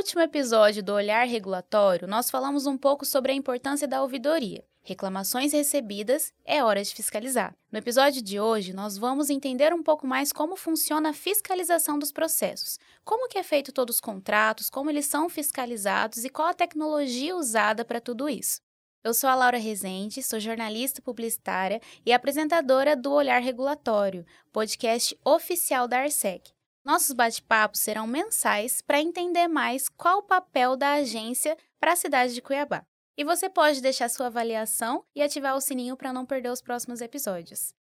último episódio do Olhar Regulatório, nós falamos um pouco sobre a importância da ouvidoria. Reclamações recebidas, é hora de fiscalizar. No episódio de hoje, nós vamos entender um pouco mais como funciona a fiscalização dos processos, como que é feito todos os contratos, como eles são fiscalizados e qual a tecnologia usada para tudo isso. Eu sou a Laura Rezende, sou jornalista publicitária e apresentadora do Olhar Regulatório, podcast oficial da Arsec. Nossos bate-papos serão mensais para entender mais qual o papel da agência para a cidade de Cuiabá. E você pode deixar sua avaliação e ativar o sininho para não perder os próximos episódios.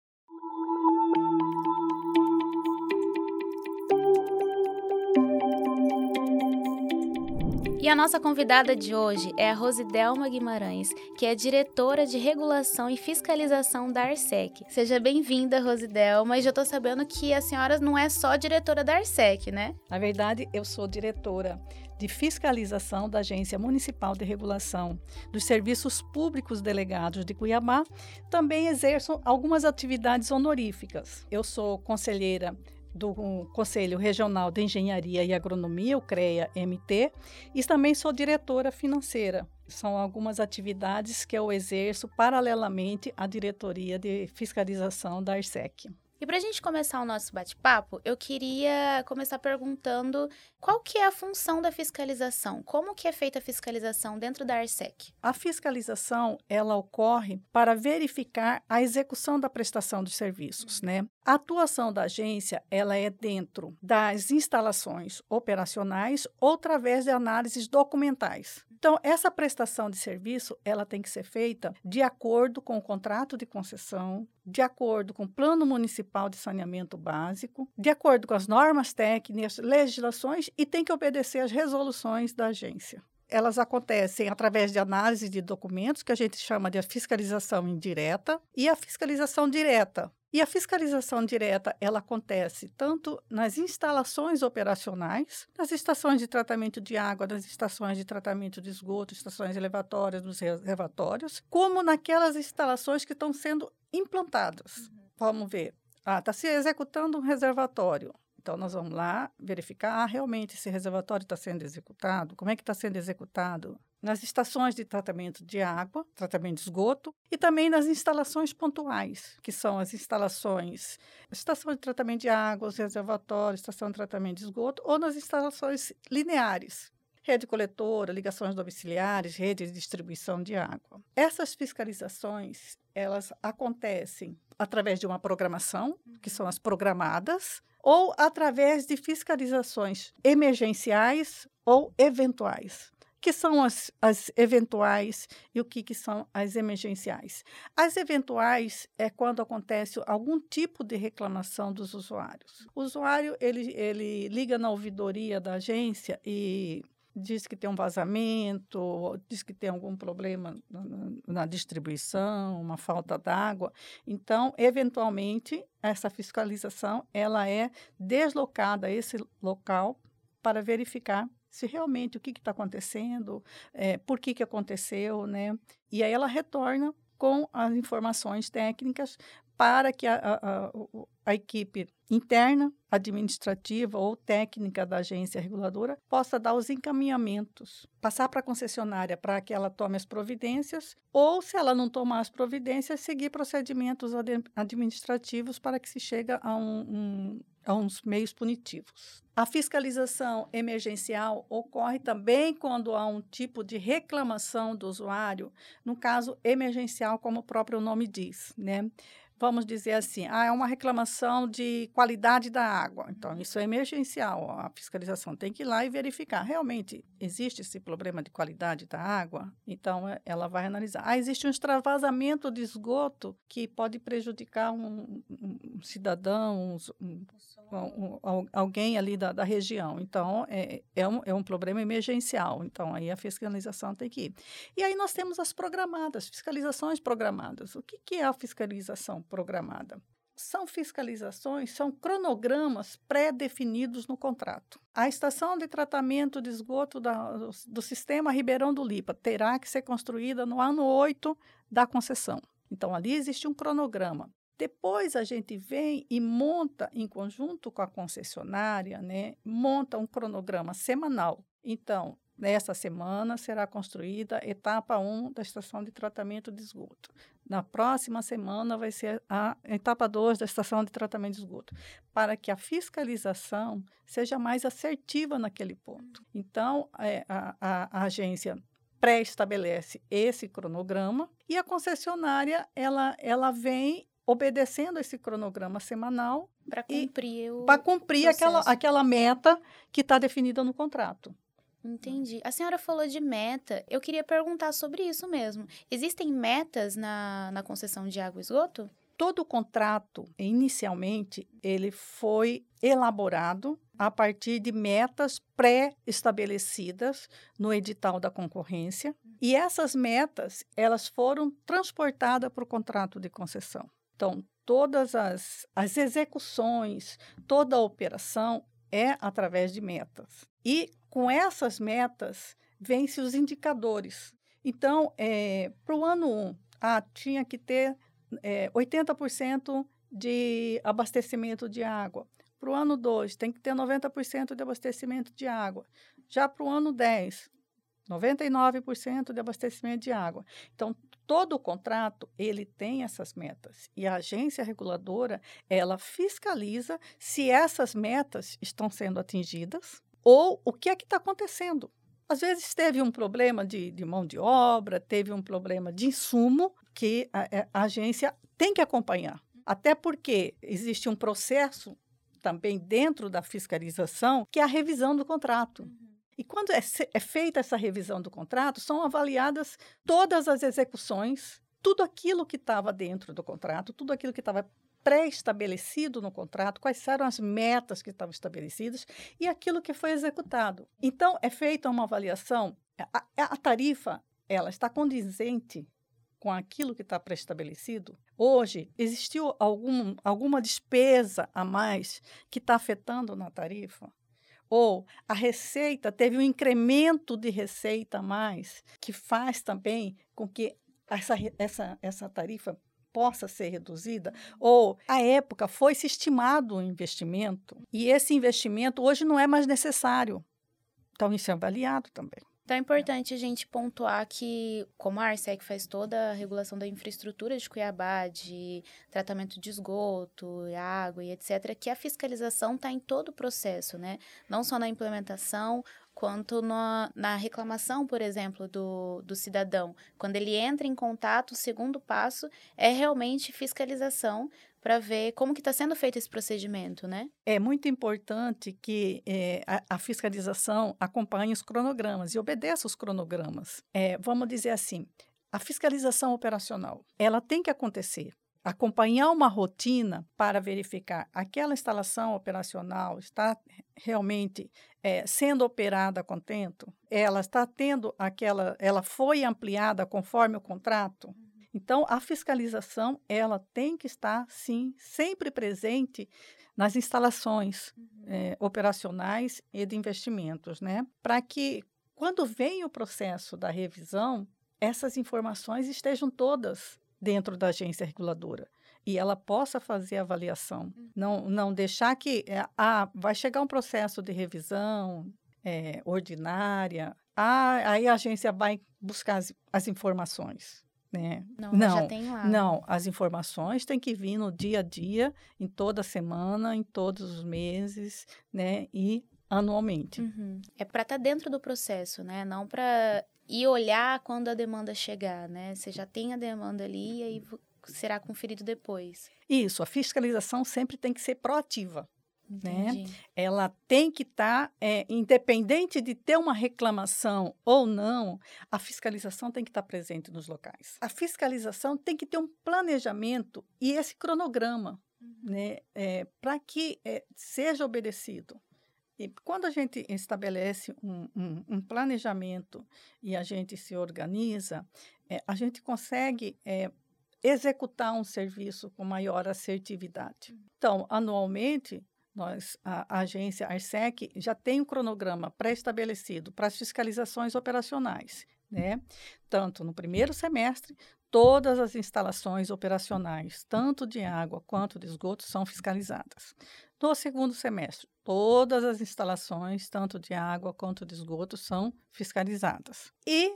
E a nossa convidada de hoje é a Rosidelma Guimarães, que é diretora de regulação e fiscalização da Arsec. Seja bem-vinda, Rosidelma. E já estou sabendo que a senhora não é só diretora da Arsec, né? Na verdade, eu sou diretora de fiscalização da Agência Municipal de Regulação dos Serviços Públicos Delegados de Cuiabá. Também exerço algumas atividades honoríficas. Eu sou conselheira do Conselho Regional de Engenharia e Agronomia, o CREA-MT, e também sou diretora financeira. São algumas atividades que eu exerço paralelamente à diretoria de fiscalização da ARSEC. E para a gente começar o nosso bate-papo, eu queria começar perguntando qual que é a função da fiscalização? Como que é feita a fiscalização dentro da ARSEC? A fiscalização, ela ocorre para verificar a execução da prestação dos serviços, né? A atuação da agência, ela é dentro das instalações operacionais ou através de análises documentais. Então, essa prestação de serviço, ela tem que ser feita de acordo com o contrato de concessão, de acordo com o Plano Municipal de Saneamento Básico, de acordo com as normas técnicas, legislações e tem que obedecer às resoluções da agência elas acontecem através de análise de documentos, que a gente chama de fiscalização indireta, e a fiscalização direta, e a fiscalização direta, ela acontece tanto nas instalações operacionais, nas estações de tratamento de água, nas estações de tratamento de esgoto, estações elevatórias, nos reservatórios, como naquelas instalações que estão sendo implantadas. Uhum. Vamos ver. Ah, está se executando um reservatório. Então, nós vamos lá verificar, ah, realmente esse reservatório está sendo executado, como é que está sendo executado? Nas estações de tratamento de água, tratamento de esgoto, e também nas instalações pontuais, que são as instalações, estação de tratamento de água, os reservatórios, estação de tratamento de esgoto, ou nas instalações lineares, rede coletora, ligações domiciliares, rede de distribuição de água. Essas fiscalizações, elas acontecem através de uma programação, que são as programadas, ou através de fiscalizações emergenciais ou eventuais. Que são as, as eventuais e o que, que são as emergenciais? As eventuais é quando acontece algum tipo de reclamação dos usuários. O usuário ele, ele liga na ouvidoria da agência e diz que tem um vazamento, diz que tem algum problema na, distribuição, uma falta d'água. Então, eventualmente, essa fiscalização ela é deslocada a esse local para verificar se realmente o que está acontecendo, é, por que, que aconteceu, né? E aí ela retorna com as informações técnicas para que a, a, a, equipe interna, administrativa ou técnica da agência reguladora possa dar os encaminhamentos, passar para a concessionária para que ela tome as providências, ou, se ela não tomar as providências, seguir procedimentos administrativos para que se chegue a, um, um, a uns meios punitivos. A fiscalização emergencial ocorre também quando há um tipo de reclamação do usuário, no caso emergencial, como o próprio nome diz, né? Vamos dizer assim, ah, é uma reclamação de qualidade da água. Então, isso é emergencial. A fiscalização tem que ir lá e verificar. Realmente existe esse problema de qualidade da água? Então, é, ela vai analisar. Ah, existe um extravasamento de esgoto que pode prejudicar um, um cidadão, um, um, alguém ali da, da, região. Então, é, é, um, é um problema emergencial. Então, aí a fiscalização tem que ir. E aí nós temos as programadas, fiscalizações programadas. O que, que é a fiscalização programada? São fiscalizações, são cronogramas pré-definidos no contrato. A estação de tratamento de esgoto da, do, do sistema Ribeirão do Lipa terá que ser construída no ano 8 da concessão. Então, ali existe um cronograma. Depois a gente vem e monta, em conjunto com a concessionária, né, monta um cronograma semanal Então, nesta semana será construída etapa 1 da estação de tratamento de esgoto. Na próxima semana vai ser a etapa 2 da estação de tratamento de esgoto, para que a fiscalização seja mais assertiva naquele ponto. Então, é, a, a, a agência pré-estabelece esse cronograma e a concessionária ela, ela vem obedecendo esse cronograma semanal para cumprir, para cumprir aquela, aquela meta que está definida no contrato. Entendi. A senhora falou de meta. Eu queria perguntar sobre isso mesmo. Existem metas na, na concessão de água e esgoto? Todo o contrato, inicialmente, ele foi elaborado a partir de metas pré-estabelecidas no edital da concorrência, e essas metas, elas foram transportadas para o contrato de concessão. Então, todas as, as execuções, toda a operação é através de metas. E com essas metas, vêm-se os indicadores. Então, é, para o ano 1, ah, tinha que ter é, 80% de abastecimento de água. Para o ano 2, tem que ter 90% de abastecimento de água. Já para o ano 10, 99% de abastecimento de água. Então, todo o contrato, ele tem essas metas. E a agência reguladora, ela fiscaliza se essas metas estão sendo atingidas ou o que é que está acontecendo. Às vezes teve um problema de, de, mão de obra, teve um problema de insumo que a, é, a agência tem que acompanhar. Até porque existe um processo também dentro da fiscalização, que é a revisão do contrato. Uhum. E quando é, é, feita essa revisão do contrato, são avaliadas todas as execuções, tudo aquilo que estava dentro do contrato, tudo aquilo que estava pré-estabelecido no contrato, quais eram as metas que estavam estabelecidas e aquilo que foi executado. Então, é feita uma avaliação, a, a tarifa ela está condizente com aquilo que está pré-estabelecido? Hoje, existiu algum, alguma despesa a mais que está afetando na tarifa? Ou a receita teve um incremento de receita a mais, que faz também com que essa, essa, essa tarifa possa ser reduzida, ou à época foi se estimado um investimento e esse investimento hoje não é mais necessário. Então, isso é avaliado também. Então é importante a gente pontuar que, como a Arsec faz toda a regulação da infraestrutura de Cuiabá, de tratamento de esgoto, água e etc., que a fiscalização está em todo o processo, né? Não só na implementação, quanto na, na reclamação, por exemplo, do, do cidadão. Quando ele entra em contato, o segundo passo é realmente fiscalização para ver como que está sendo feito esse procedimento, né? É muito importante que é, a, a, fiscalização acompanhe os cronogramas e obedeça os cronogramas. É, vamos dizer assim, a fiscalização operacional, ela tem que acontecer acompanhar uma rotina para verificar aquela instalação operacional está realmente é, sendo operada a contento, ela está tendo aquela, ela foi ampliada conforme o contrato. Então, a fiscalização ela tem que estar sim sempre presente nas instalações é, operacionais e de investimentos, né? Para que quando vem o processo da revisão, essas informações estejam todas dentro da agência reguladora e ela possa fazer a avaliação. Uhum. Não, não deixar que é, ah, vai chegar um processo de revisão é, ordinária, ah, aí a agência vai buscar as, as informações. Né? Não, não, já tem lá. Não, as informações têm que vir no dia a dia, em toda semana, em todos os meses, né? E anualmente. Uhum. É para estar tá dentro do processo, né? Não para e olhar quando a demanda chegar, né? Você já tem a demanda ali e aí será conferido depois. Isso, a fiscalização sempre tem que ser proativa. Né? Ela tem que estar, tá, é, independente de ter uma reclamação ou não, a fiscalização tem que estar tá presente nos locais. A fiscalização tem que ter um planejamento e esse cronograma, uhum. né? É, para que é, seja obedecido. E quando a gente estabelece um, um, um planejamento e a gente se organiza, é, a gente consegue é, executar um serviço com maior assertividade. Então, anualmente, nós, a, a agência ARSEC já tem um cronograma pré-estabelecido para as fiscalizações operacionais. Né? Tanto no primeiro semestre, todas as instalações operacionais, tanto de água quanto de esgoto, são fiscalizadas. No segundo semestre, todas as instalações, tanto de água quanto de esgoto, são fiscalizadas. E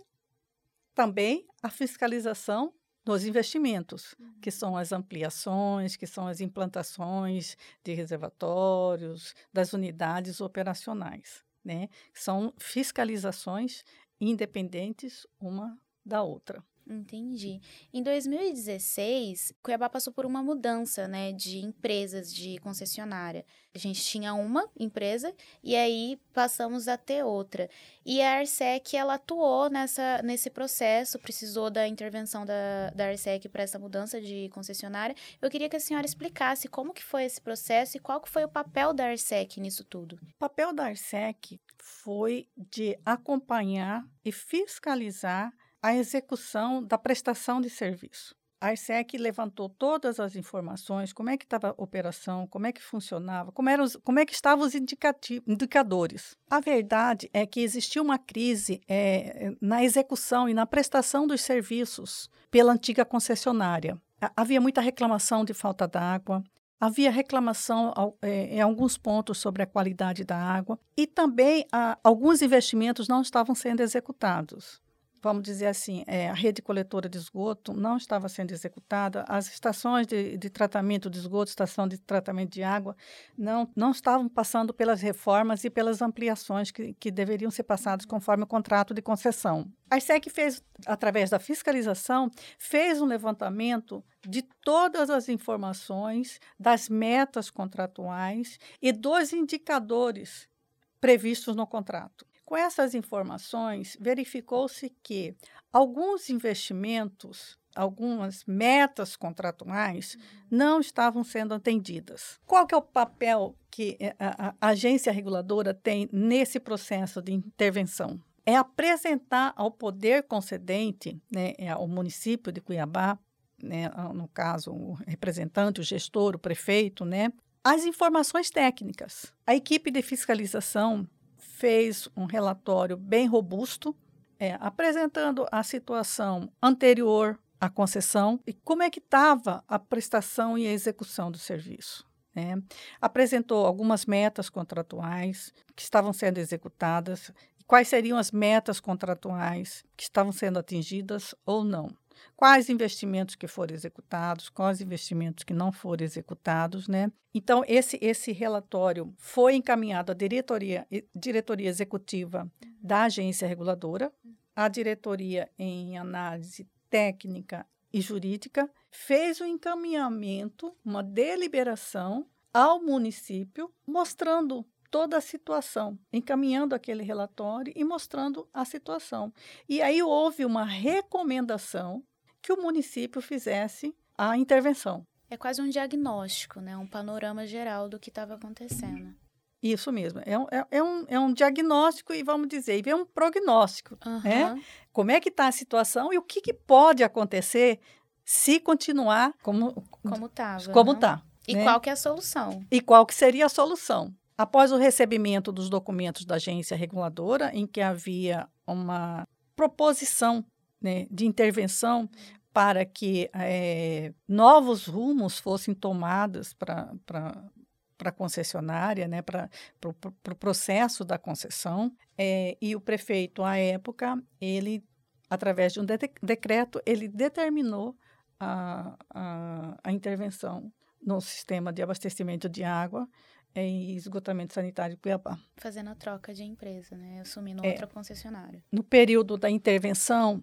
também a fiscalização dos investimentos, que uhum. são as ampliações, que são as implantações de reservatórios, das unidades operacionais, né? São fiscalizações independentes uma da outra. Entendi. Em 2016, Cuiabá passou por uma mudança, né, de empresas de concessionária. A gente tinha uma empresa e aí passamos a ter outra. E a Arsec, ela atuou nessa, nesse processo, precisou da intervenção da, da Arsec para essa mudança de concessionária. Eu queria que a senhora explicasse como que foi esse processo e qual que foi o papel da Arsec nisso tudo. O papel da Arsec foi de acompanhar e fiscalizar a execução da prestação de serviço. A ISEC levantou todas as informações, como é que estava a operação, como é que funcionava, como, eram os, como é que estavam os indicadores. A verdade é que existia uma crise é, na execução e na prestação dos serviços pela antiga concessionária. Havia muita reclamação de falta d'água, havia reclamação é, em alguns pontos sobre a qualidade da água e também a, alguns investimentos não estavam sendo executados vamos dizer assim, é, a rede coletora de esgoto não estava sendo executada, as estações de, de, tratamento de esgoto, estação de tratamento de água, não, não estavam passando pelas reformas e pelas ampliações que, que deveriam ser passadas conforme o contrato de concessão. A ISEC fez, através da fiscalização, fez um levantamento de todas as informações das metas contratuais e dos indicadores previstos no contrato. Com essas informações, verificou-se que alguns investimentos, algumas metas contratuais não estavam sendo atendidas. Qual que é o papel que eh, a, a agência reguladora tem nesse processo de intervenção? É apresentar ao poder concedente, né, é ao município de Cuiabá, né, no caso, o representante, o gestor, o prefeito, né, as informações técnicas. A equipe de fiscalização fez um relatório bem robusto, é, apresentando a situação anterior à concessão e como é que estava a prestação e a execução do serviço. Né? Apresentou algumas metas contratuais que estavam sendo executadas, quais seriam as metas contratuais que estavam sendo atingidas ou não quais investimentos que foram executados, quais investimentos que não foram executados, né? Então, esse, esse relatório foi encaminhado à diretoria, diretoria executiva da agência reguladora, à diretoria em análise técnica e jurídica, fez o um encaminhamento, uma deliberação ao município, mostrando toda a situação, encaminhando aquele relatório e mostrando a situação. E aí houve uma recomendação que o município fizesse a intervenção. É quase um diagnóstico, né? um panorama geral do que estava acontecendo. Isso mesmo. É um, é, é, um, é um diagnóstico e, vamos dizer, é um prognóstico. Uhum. Né? Como é que está a situação e o que, que, pode acontecer se continuar como como estava. Como está. E né? qual que é a solução? E qual que seria a solução? Após o recebimento dos documentos da agência reguladora, em que havia uma proposição né, de intervenção para que é, novos rumos fossem tomados para para a concessionária, né, para o pro, pro processo da concessão. É, e o prefeito, à época, ele, através de um de decreto, ele determinou a, a, a, intervenção no sistema de abastecimento de água em esgotamento sanitário de Cuiabá. Fazendo a troca de empresa, né, assumindo é, outra concessionária. No período da intervenção,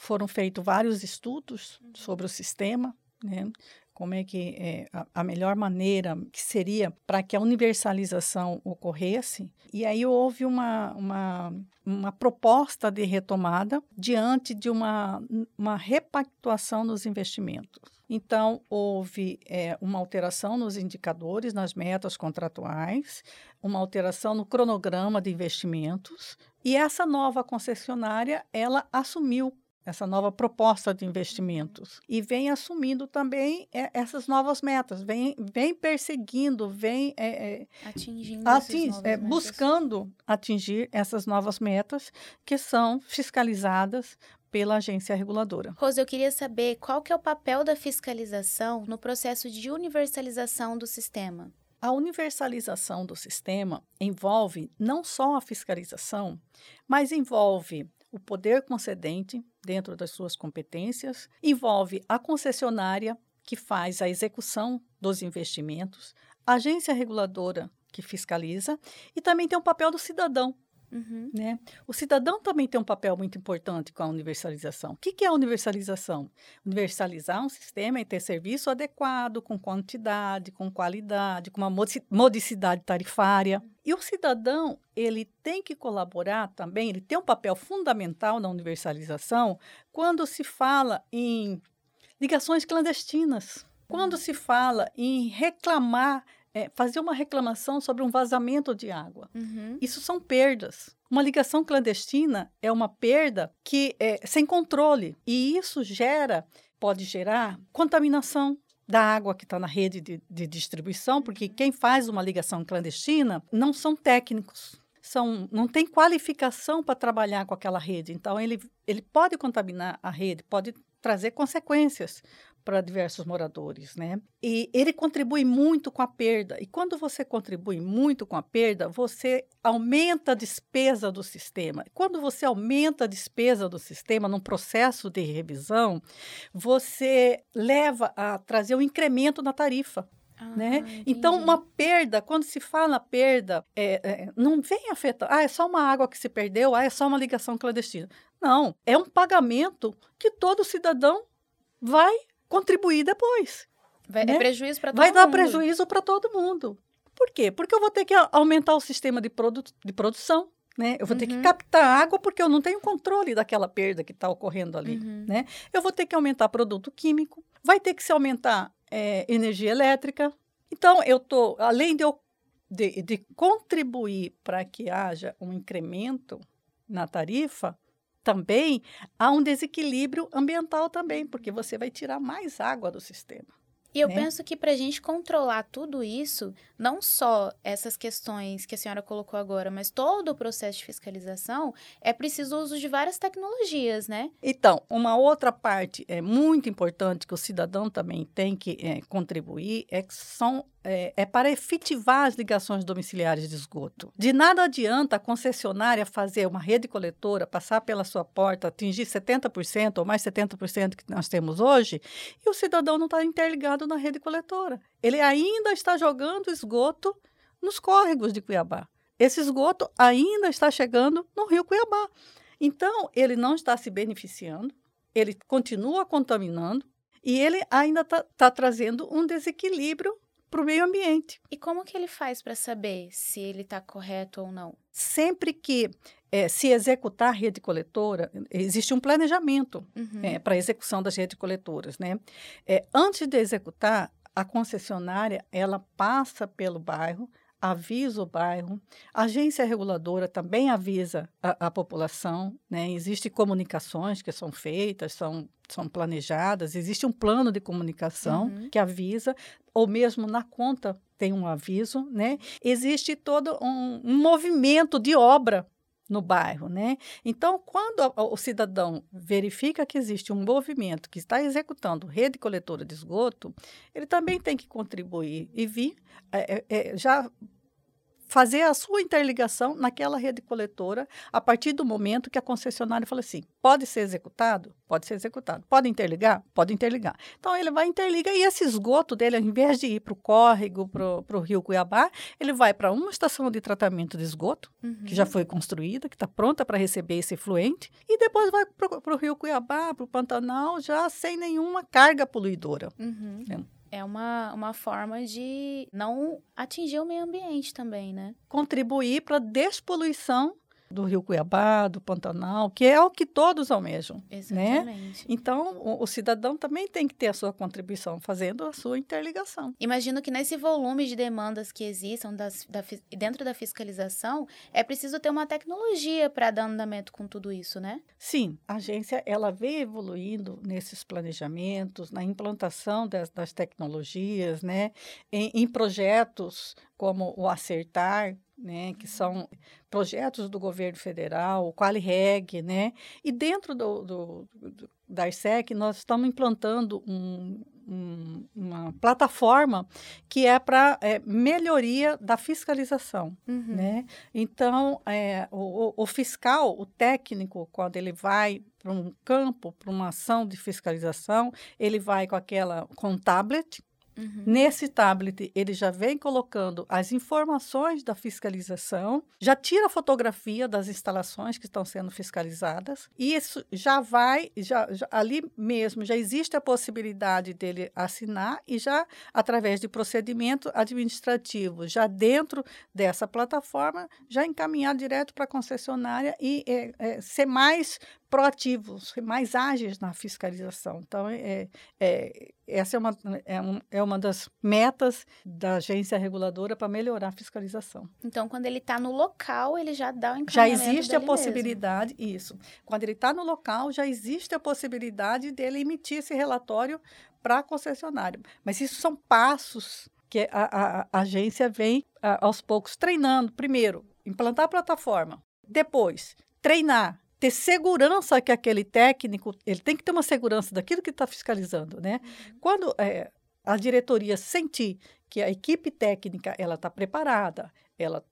foram feitos vários estudos sobre o sistema, né? como é que é, a, a, melhor maneira que seria para que a universalização ocorresse. E aí houve uma, uma, uma proposta de retomada diante de uma, uma repactuação nos investimentos. Então, houve é, uma alteração nos indicadores, nas metas contratuais, uma alteração no cronograma de investimentos, e essa nova concessionária, ela assumiu essa nova proposta de investimentos e vem assumindo também é, essas novas metas, vem, vem perseguindo, vem é, atingindo, ating, buscando atingir essas novas metas que são fiscalizadas pela agência reguladora. Rose, eu queria saber qual que é o papel da fiscalização no processo de universalização do sistema. A universalização do sistema envolve não só a fiscalização, mas envolve o poder concedente dentro das suas competências, envolve a concessionária que faz a execução dos investimentos, a agência reguladora que fiscaliza e também tem o papel do cidadão Uhum. Né? O cidadão também tem um papel muito importante com a universalização. O que, que é a universalização? Universalizar um sistema e ter serviço adequado, com quantidade, com qualidade, com uma modicidade tarifária. E o cidadão, ele tem que colaborar também, ele tem um papel fundamental na universalização quando se fala em ligações clandestinas, quando se fala em reclamar é, fazer uma reclamação sobre um vazamento de água. Uhum. Isso são perdas. Uma ligação clandestina é uma perda que é sem controle e isso gera, pode gerar contaminação da água que está na rede de, de distribuição, porque uhum. quem faz uma ligação clandestina não são técnicos, são, não tem qualificação para trabalhar com aquela rede. Então, ele, ele pode contaminar a rede, pode trazer consequências para diversos moradores, né? E ele contribui muito com a perda. E quando você contribui muito com a perda, você aumenta a despesa do sistema. Quando você aumenta a despesa do sistema num processo de revisão, você leva a trazer um incremento na tarifa. Ah, né? Então, uma perda, quando se fala perda, é, é, não vem afetar. Ah, é só uma água que se perdeu, ah, é só uma ligação clandestina. Não, é um pagamento que todo cidadão vai contribuir depois. Vai né? prejuízo para todo Vai mundo. dar prejuízo para todo mundo. Por quê? Porque eu vou ter que aumentar o sistema de, produ de produção, né? Eu vou uhum. ter que uhum. captar água porque eu não tenho controle daquela perda que está ocorrendo ali, uhum. né? Eu vou ter que aumentar produto químico, vai ter que se aumentar é, energia elétrica. Então, eu tô, além de eu de, de contribuir para que haja um incremento na tarifa, também há um desequilíbrio ambiental também, porque você vai tirar mais água do sistema. E eu né? penso que para a gente controlar tudo isso, não só essas questões que a senhora colocou agora, mas todo o processo de fiscalização, é preciso o uso de várias tecnologias, né? Então, uma outra parte é muito importante que o cidadão também tem que é, contribuir é que são é, é, para efetivar as ligações domiciliares de esgoto. De nada adianta a concessionária fazer uma rede coletora, passar pela sua porta, atingir 70% ou mais 70% que nós temos hoje, e o cidadão não está interligado na rede coletora. Ele ainda está jogando esgoto nos córregos de Cuiabá. Esse esgoto ainda está chegando no rio Cuiabá. Então, ele não está se beneficiando, ele continua contaminando e ele ainda está tá trazendo um desequilíbrio para o meio ambiente. E como que ele faz para saber se ele está correto ou não? Sempre que é, se executar a rede coletora, existe um planejamento uhum. é, para a execução das redes coletoras. Né? É, antes de executar, a concessionária ela passa pelo bairro, avisa o bairro, a agência reguladora também avisa a, a população, né? Existem comunicações que são feitas, são, são planejadas, existe um plano de comunicação uhum. que avisa, ou mesmo na conta tem um aviso, né? Existe todo um, um movimento de obra no bairro, né? Então, quando o cidadão verifica que existe um movimento que está executando rede coletora de esgoto, ele também tem que contribuir e vir é, é, é já fazer a sua interligação naquela rede coletora a partir do momento que a concessionária fala assim: pode ser executado? Pode ser executado. Pode interligar? Pode interligar. Então ele vai interligar e esse esgoto dele, ao invés de ir para o córrego, para o rio Cuiabá, ele vai para uma estação de tratamento de esgoto, uhum. que já foi construída, que está pronta para receber esse efluente, e depois vai para o rio Cuiabá, para o Pantanal, já sem nenhuma carga poluidora. Uhum. É é uma, uma forma de não atingir o meio ambiente também, né? Contribuir para a despoluição do Rio Cuiabá, do Pantanal, que é o que todos almejam. Né? Exatamente. Né? Então, o, o, cidadão também tem que ter a sua contribuição, fazendo a sua interligação. Imagino que nesse volume de demandas que existam das, da, dentro da fiscalização, é preciso ter uma tecnologia para dar andamento com tudo isso, né? Sim, a agência ela vem evoluindo nesses planejamentos, na implantação das, das tecnologias, né? em, em projetos como o Acertar, né, que são projetos do governo federal, o QualiReg, né, e dentro do, do, do, da IRSEC nós estamos implantando um, um, uma plataforma que é para é, melhoria da fiscalização, uhum. né, então é, o, o fiscal, o técnico, quando ele vai para um campo, para uma ação de fiscalização, ele vai com aquela com um tablet, Uhum. Nesse tablet, ele já vem colocando as informações da fiscalização, já tira a fotografia das instalações que estão sendo fiscalizadas, e isso já vai, já, já, ali mesmo já existe a possibilidade dele assinar e já, através de procedimento administrativo, já dentro dessa plataforma, já encaminhar direto para a concessionária e é, é, ser mais proativos, mais ágeis na fiscalização. Então, é, é, essa é uma, é, um, é uma das metas da agência reguladora para melhorar a fiscalização. Então, quando ele está no local, ele já dá o Já existe a possibilidade, mesmo. isso. Quando ele está no local, já existe a possibilidade dele emitir esse relatório para a concessionária. Mas isso são passos que a, a, a agência vem a, aos poucos treinando. Primeiro, implantar a plataforma. Depois, treinar ter segurança que aquele técnico, ele tem que ter uma segurança daquilo que está fiscalizando, né? Uhum. Quando é, a diretoria sentir que a equipe técnica ela está preparada, ela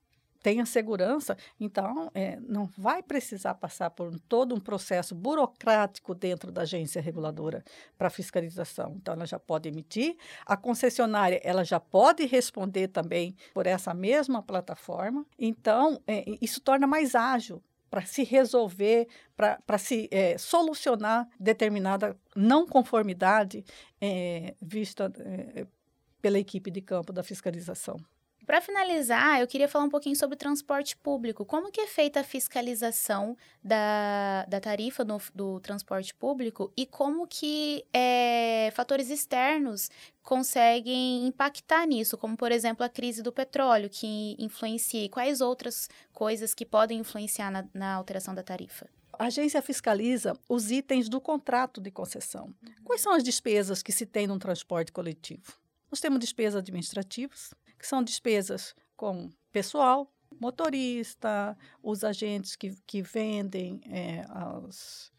tem a segurança, então é, não vai precisar passar por todo um processo burocrático dentro da agência reguladora para fiscalização. Então, ela já pode emitir, a concessionária ela já pode responder também por essa mesma plataforma. Então, é, isso torna mais ágil para se resolver, para se é, solucionar determinada não conformidade é, vista é, pela equipe de campo da fiscalização. Para finalizar, eu queria falar um pouquinho sobre o transporte público. Como que é feita a fiscalização da, da tarifa do, do transporte público e como que é, fatores externos conseguem impactar nisso, como, por exemplo, a crise do petróleo, que influencia, e quais outras coisas que podem influenciar na, na alteração da tarifa? A agência fiscaliza os itens do contrato de concessão. Quais são as despesas que se tem no transporte coletivo? Nós temos despesas administrativas, que são despesas com pessoal, motorista, os agentes que, que vendem é, os,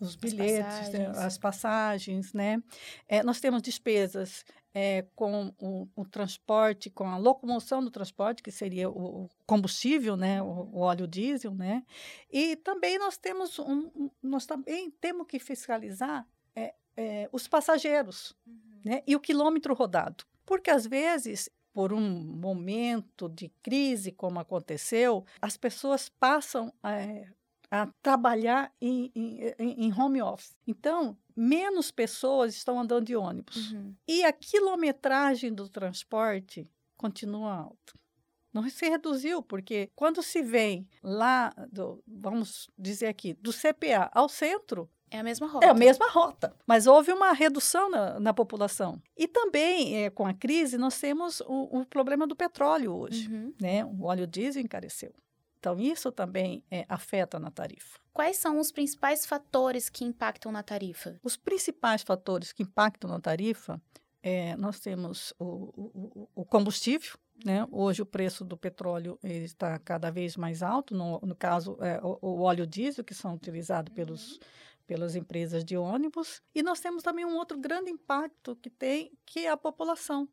os, bilhetes, as né, passagens, as passagens né? É, nós temos despesas é, com o, o, transporte, com a locomoção do transporte, que seria o combustível, né? O, o óleo diesel, né? E também nós temos um, nós também temos que fiscalizar é, é, os passageiros, uhum. né? E o quilômetro rodado. Porque às vezes por um momento de crise como aconteceu, as pessoas passam é, a trabalhar em, em, em, home office. Então, menos pessoas estão andando de ônibus. Uhum. E a quilometragem do transporte continua alta. Não se reduziu, porque quando se vem lá, do, vamos dizer aqui, do CPA ao centro, é a mesma rota. É a mesma rota, mas houve uma redução na, na população. E também, é, com a crise, nós temos o, o problema do petróleo hoje. Uhum. Né? O óleo diesel encareceu. Então, isso também é, afeta na tarifa. Quais são os principais fatores que impactam na tarifa? Os principais fatores que impactam na tarifa, é, nós temos o, o, o combustível, né? Hoje o preço do petróleo está cada vez mais alto, no, no caso é, o, o, óleo diesel, que são utilizados pelos, uhum pelas empresas de ônibus. E nós temos também um outro grande impacto que tem, que é a população.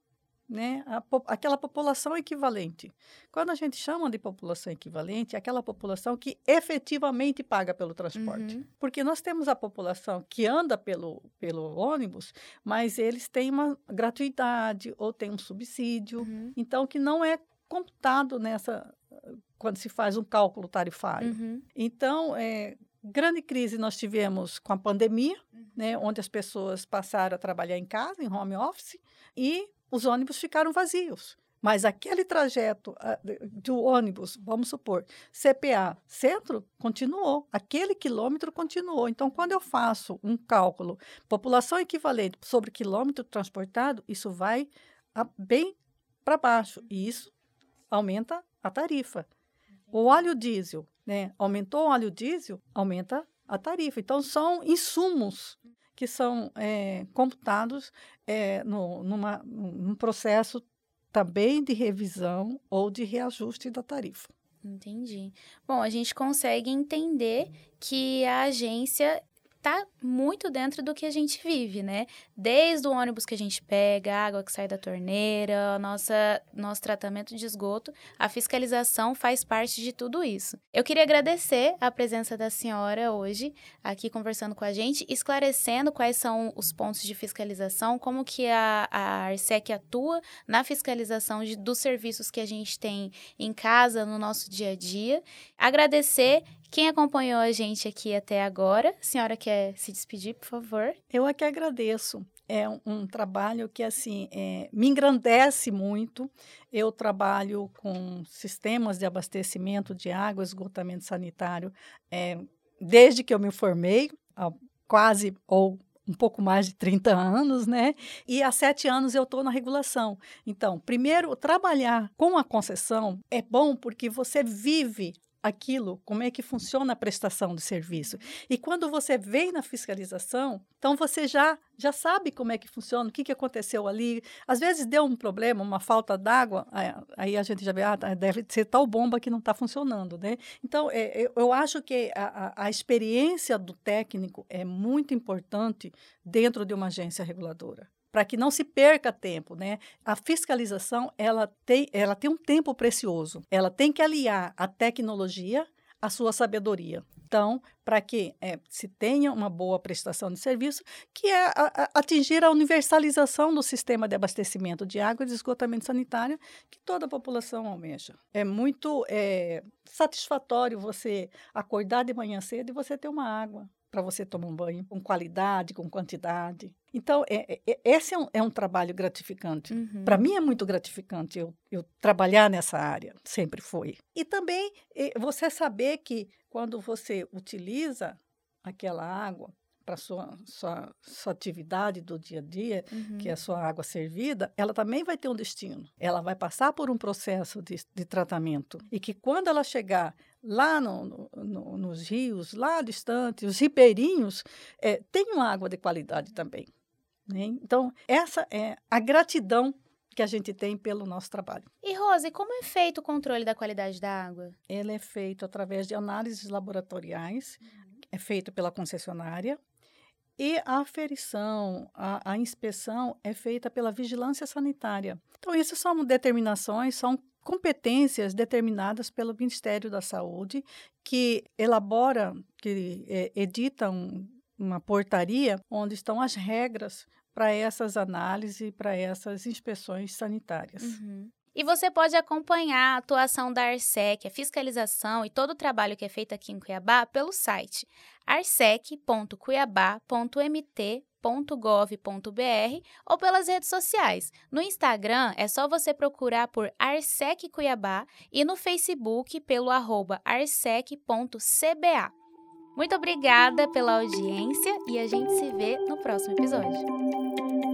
Né? A, aquela população equivalente. Quando a gente chama de população equivalente, é aquela população que efetivamente paga pelo transporte. Uhum. Porque nós temos a população que anda pelo, pelo ônibus, mas eles têm uma gratuidade ou têm um subsídio, uhum. então que não é computado nessa quando se faz um cálculo tarifário. Uhum. Então, é, grande crise nós tivemos com a pandemia, uhum. né, onde as pessoas passaram a trabalhar em casa, em home office, e os ônibus ficaram vazios. Mas aquele trajeto do ônibus, vamos supor, CPA, centro, continuou. Aquele quilômetro continuou. Então, quando eu faço um cálculo, população equivalente sobre quilômetro transportado, isso vai bem para baixo. E isso aumenta a tarifa. O óleo diesel, né? Aumentou o óleo diesel, aumenta a tarifa. Então, são insumos que são é, computados é, no, numa, num processo também de revisão ou de reajuste da tarifa. Entendi. Bom, a gente consegue entender que a agência tá muito dentro do que a gente vive, né? Desde o ônibus que a gente pega, a água que sai da torneira, nossa, nosso tratamento de esgoto, a fiscalização faz parte de tudo isso. Eu queria agradecer a presença da senhora hoje aqui conversando com a gente, esclarecendo quais são os pontos de fiscalização, como que a, a Arsec atua na fiscalização de, dos serviços que a gente tem em casa, no nosso dia a dia. Agradecer quem acompanhou a gente aqui até agora, senhora quer se despedir, por favor? Eu aqui agradeço. É um, um trabalho que assim é, me engrandece muito. Eu trabalho com sistemas de abastecimento de água, esgotamento sanitário, é, desde que eu me formei, quase ou um pouco mais de 30 anos, né? E há sete anos eu estou na regulação. Então, primeiro, trabalhar com a concessão é bom porque você vive aquilo, como é que funciona a prestação do serviço. E quando você vem na fiscalização, então você já já sabe como é que funciona, o que, que aconteceu ali. Às vezes deu um problema, uma falta d'água, aí a gente já vê, ah, tá, deve ser tal bomba que não está funcionando, né? Então, é, eu acho que a, a experiência do técnico é muito importante dentro de uma agência reguladora para que não se perca tempo, né? A fiscalização, ela tem, ela tem um tempo precioso. Ela tem que aliar a tecnologia à sua sabedoria. Então, para que é, se tenha uma boa prestação de serviço, que é a, a, atingir a universalização do sistema de abastecimento de água e de esgotamento sanitário que toda a população almeja. É muito é, satisfatório você acordar de manhã cedo e você ter uma água para você tomar um banho com qualidade, com quantidade. Então, é, é, é, esse é um, é um trabalho gratificante. Uhum. Para mim é muito gratificante eu, eu trabalhar nessa área, sempre foi. E também você saber que quando você utiliza aquela água, para sua, sua sua atividade do dia a dia, uhum. que é a sua água servida, ela também vai ter um destino. Ela vai passar por um processo de, de tratamento e que quando ela chegar lá no, no, nos rios, lá distante, os ribeirinhos, é, tenham água de qualidade também. Né? Então essa é a gratidão que a gente tem pelo nosso trabalho. E Rose, como é feito o controle da qualidade da água? Ele é feito através de análises laboratoriais, uhum. é feito pela concessionária, e a aferição, a, a, inspeção é feita pela vigilância sanitária. Então, essas são determinações, são competências determinadas pelo Ministério da Saúde, que elabora, que é, edita um, uma portaria onde estão as regras para essas análises, para essas inspeções sanitárias. Uhum. E você pode acompanhar a atuação da Arsec, a fiscalização e todo o trabalho que é feito aqui em Cuiabá pelo site arsec.cuiabá.mt.gov.br ou pelas redes sociais. No Instagram é só você procurar por Arsec Cuiabá e no Facebook pelo arroba arsec.cba. Muito obrigada pela audiência e a gente se vê no próximo episódio.